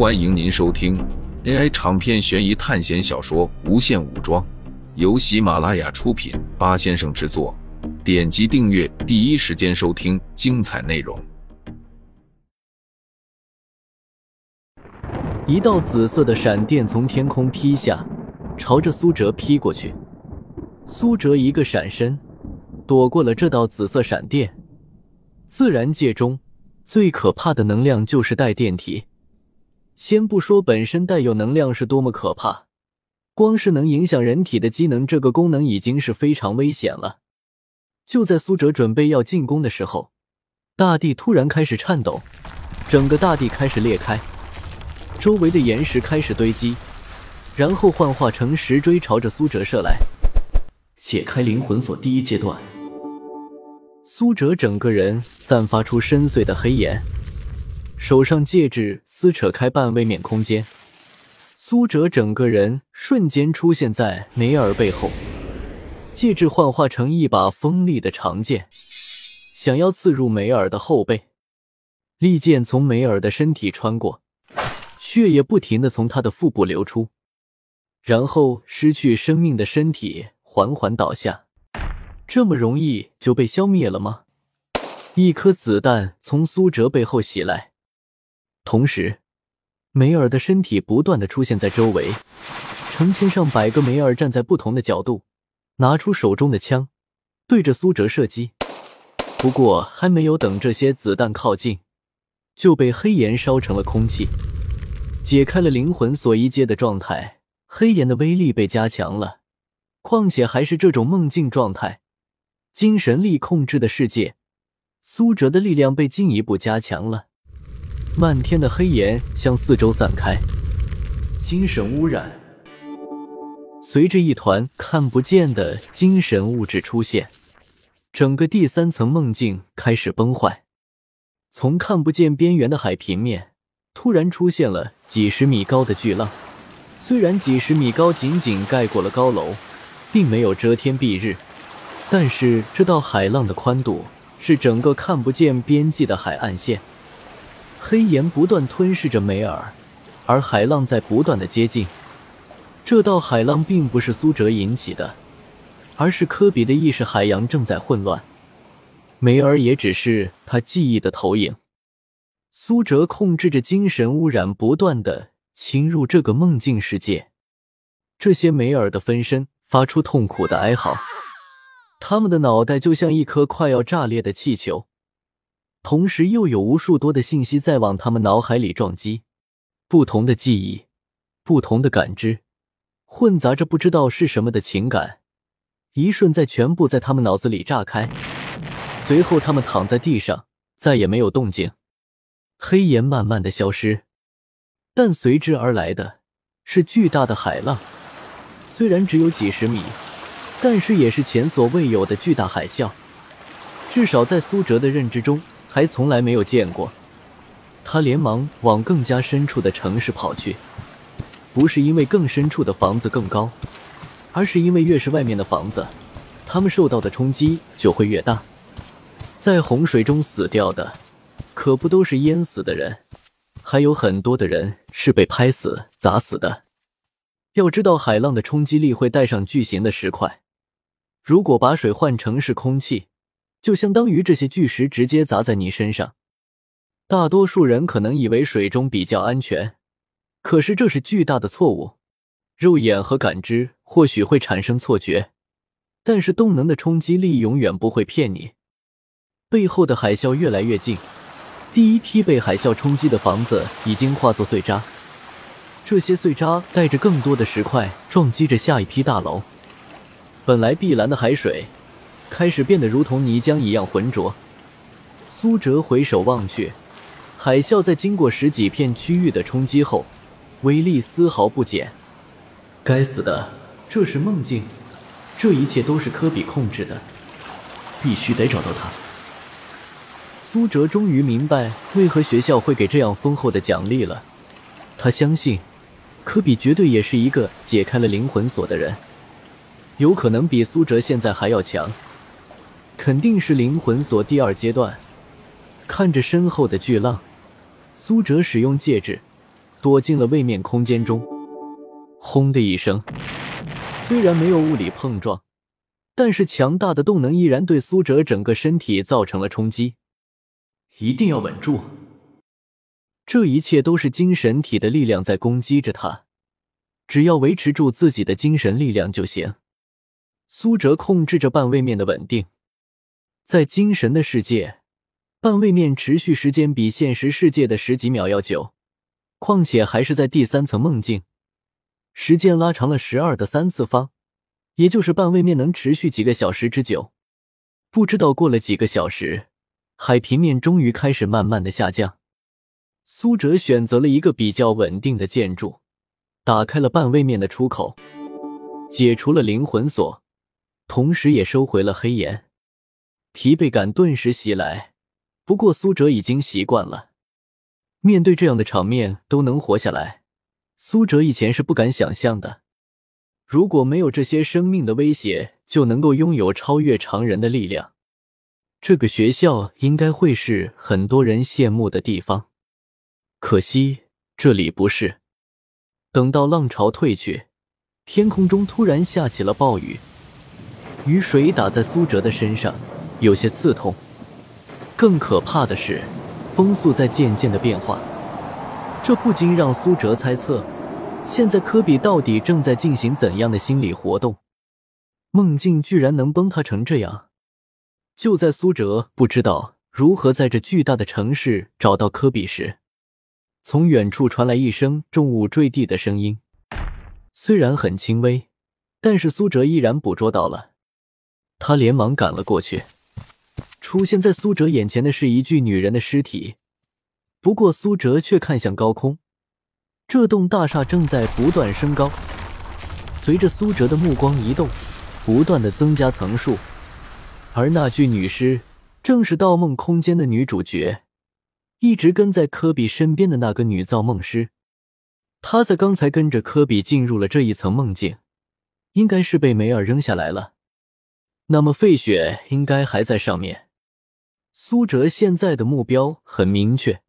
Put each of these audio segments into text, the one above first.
欢迎您收听 AI 长篇悬疑探险小说《无限武装》，由喜马拉雅出品，八先生制作。点击订阅，第一时间收听精彩内容。一道紫色的闪电从天空劈下，朝着苏哲劈过去。苏哲一个闪身，躲过了这道紫色闪电。自然界中最可怕的能量就是带电体。先不说本身带有能量是多么可怕，光是能影响人体的机能这个功能已经是非常危险了。就在苏哲准备要进攻的时候，大地突然开始颤抖，整个大地开始裂开，周围的岩石开始堆积，然后幻化成石锥朝着苏哲射来。解开灵魂锁第一阶段，苏哲整个人散发出深邃的黑岩。手上戒指撕扯开半位面空间，苏哲整个人瞬间出现在梅尔背后，戒指幻化成一把锋利的长剑，想要刺入梅尔的后背。利剑从梅尔的身体穿过，血液不停的从他的腹部流出，然后失去生命的身体缓缓倒下。这么容易就被消灭了吗？一颗子弹从苏哲背后袭来。同时，梅尔的身体不断的出现在周围，成千上百个梅尔站在不同的角度，拿出手中的枪，对着苏哲射击。不过，还没有等这些子弹靠近，就被黑岩烧成了空气。解开了灵魂锁一阶的状态，黑岩的威力被加强了，况且还是这种梦境状态，精神力控制的世界，苏哲的力量被进一步加强了。漫天的黑岩向四周散开，精神污染。随着一团看不见的精神物质出现，整个第三层梦境开始崩坏。从看不见边缘的海平面，突然出现了几十米高的巨浪。虽然几十米高仅仅盖过了高楼，并没有遮天蔽日，但是这道海浪的宽度是整个看不见边际的海岸线。黑岩不断吞噬着梅尔，而海浪在不断的接近。这道海浪并不是苏哲引起的，而是科比的意识海洋正在混乱。梅尔也只是他记忆的投影。苏哲控制着精神污染，不断的侵入这个梦境世界。这些梅尔的分身发出痛苦的哀嚎，他们的脑袋就像一颗快要炸裂的气球。同时，又有无数多的信息在往他们脑海里撞击，不同的记忆，不同的感知，混杂着不知道是什么的情感，一瞬在全部在他们脑子里炸开。随后，他们躺在地上，再也没有动静。黑岩慢慢的消失，但随之而来的是巨大的海浪，虽然只有几十米，但是也是前所未有的巨大海啸，至少在苏哲的认知中。还从来没有见过，他连忙往更加深处的城市跑去。不是因为更深处的房子更高，而是因为越是外面的房子，他们受到的冲击就会越大。在洪水中死掉的，可不都是淹死的人，还有很多的人是被拍死、砸死的。要知道，海浪的冲击力会带上巨型的石块，如果把水换成是空气。就相当于这些巨石直接砸在你身上。大多数人可能以为水中比较安全，可是这是巨大的错误。肉眼和感知或许会产生错觉，但是动能的冲击力永远不会骗你。背后的海啸越来越近，第一批被海啸冲击的房子已经化作碎渣，这些碎渣带着更多的石块撞击着下一批大楼。本来碧蓝的海水。开始变得如同泥浆一样浑浊。苏哲回首望去，海啸在经过十几片区域的冲击后，威力丝毫不减。该死的，这是梦境，这一切都是科比控制的，必须得找到他。苏哲终于明白为何学校会给这样丰厚的奖励了。他相信，科比绝对也是一个解开了灵魂锁的人，有可能比苏哲现在还要强。肯定是灵魂锁第二阶段。看着身后的巨浪，苏哲使用戒指，躲进了位面空间中。轰的一声，虽然没有物理碰撞，但是强大的动能依然对苏哲整个身体造成了冲击。一定要稳住！这一切都是精神体的力量在攻击着他，只要维持住自己的精神力量就行。苏哲控制着半位面的稳定，在精神的世界，半位面持续时间比现实世界的十几秒要久，况且还是在第三层梦境。时间拉长了十二的三次方，也就是半位面能持续几个小时之久。不知道过了几个小时，海平面终于开始慢慢的下降。苏哲选择了一个比较稳定的建筑，打开了半位面的出口，解除了灵魂锁，同时也收回了黑岩。疲惫感顿时袭来，不过苏哲已经习惯了，面对这样的场面都能活下来。苏哲以前是不敢想象的，如果没有这些生命的威胁，就能够拥有超越常人的力量。这个学校应该会是很多人羡慕的地方，可惜这里不是。等到浪潮退去，天空中突然下起了暴雨，雨水打在苏哲的身上，有些刺痛。更可怕的是，风速在渐渐的变化。这不禁让苏哲猜测，现在科比到底正在进行怎样的心理活动？梦境居然能崩塌成这样！就在苏哲不知道如何在这巨大的城市找到科比时，从远处传来一声重物坠地的声音，虽然很轻微，但是苏哲依然捕捉到了。他连忙赶了过去，出现在苏哲眼前的是一具女人的尸体。不过，苏哲却看向高空，这栋大厦正在不断升高。随着苏哲的目光移动，不断的增加层数。而那具女尸正是《盗梦空间》的女主角，一直跟在科比身边的那个女造梦师。她在刚才跟着科比进入了这一层梦境，应该是被梅尔扔下来了。那么，费雪应该还在上面。苏哲现在的目标很明确。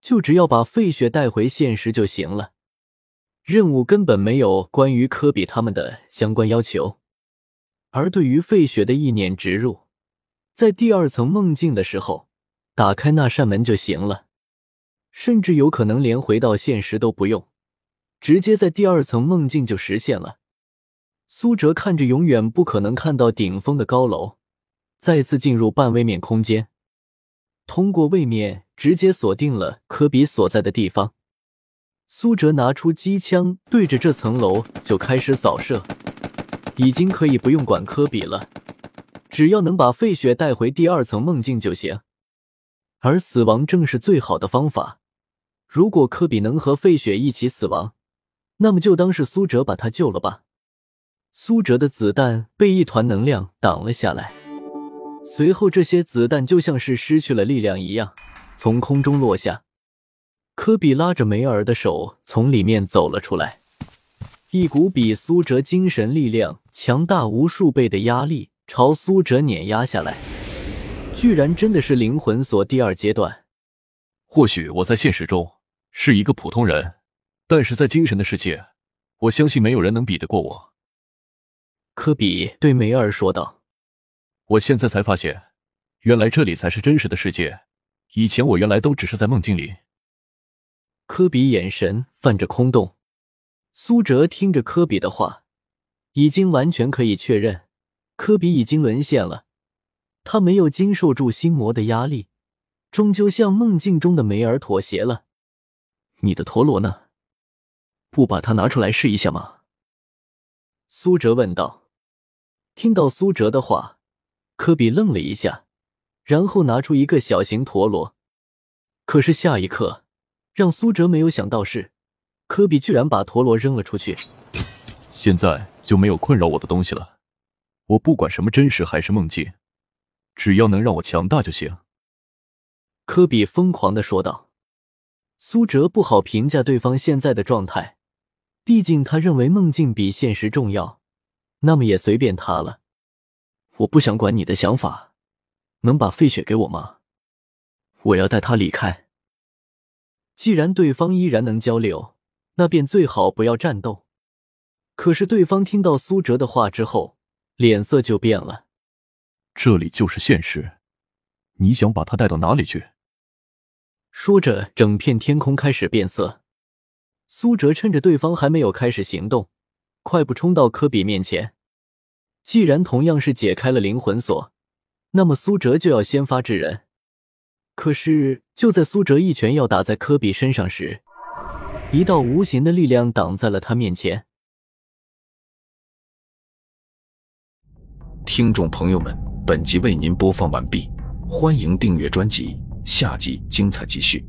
就只要把费雪带回现实就行了，任务根本没有关于科比他们的相关要求。而对于费雪的意念植入，在第二层梦境的时候，打开那扇门就行了，甚至有可能连回到现实都不用，直接在第二层梦境就实现了。苏哲看着永远不可能看到顶峰的高楼，再次进入半位面空间。通过位面直接锁定了科比所在的地方，苏哲拿出机枪对着这层楼就开始扫射，已经可以不用管科比了，只要能把费雪带回第二层梦境就行。而死亡正是最好的方法，如果科比能和费雪一起死亡，那么就当是苏哲把他救了吧。苏哲的子弹被一团能量挡了下来。随后，这些子弹就像是失去了力量一样，从空中落下。科比拉着梅尔的手从里面走了出来，一股比苏哲精神力量强大无数倍的压力朝苏哲碾压下来，居然真的是灵魂锁第二阶段。或许我在现实中是一个普通人，但是在精神的世界，我相信没有人能比得过我。科比对梅尔说道。我现在才发现，原来这里才是真实的世界。以前我原来都只是在梦境里。科比眼神泛着空洞。苏哲听着科比的话，已经完全可以确认，科比已经沦陷了。他没有经受住心魔的压力，终究向梦境中的梅尔妥协了。你的陀螺呢？不把它拿出来试一下吗？苏哲问道。听到苏哲的话。科比愣了一下，然后拿出一个小型陀螺。可是下一刻，让苏哲没有想到是，科比居然把陀螺扔了出去。现在就没有困扰我的东西了。我不管什么真实还是梦境，只要能让我强大就行。科比疯狂的说道。苏哲不好评价对方现在的状态，毕竟他认为梦境比现实重要。那么也随便他了。我不想管你的想法，能把费雪给我吗？我要带她离开。既然对方依然能交流，那便最好不要战斗。可是对方听到苏哲的话之后，脸色就变了。这里就是现实，你想把他带到哪里去？说着，整片天空开始变色。苏哲趁着对方还没有开始行动，快步冲到科比面前。既然同样是解开了灵魂锁，那么苏哲就要先发制人。可是就在苏哲一拳要打在科比身上时，一道无形的力量挡在了他面前。听众朋友们，本集为您播放完毕，欢迎订阅专辑，下集精彩继续。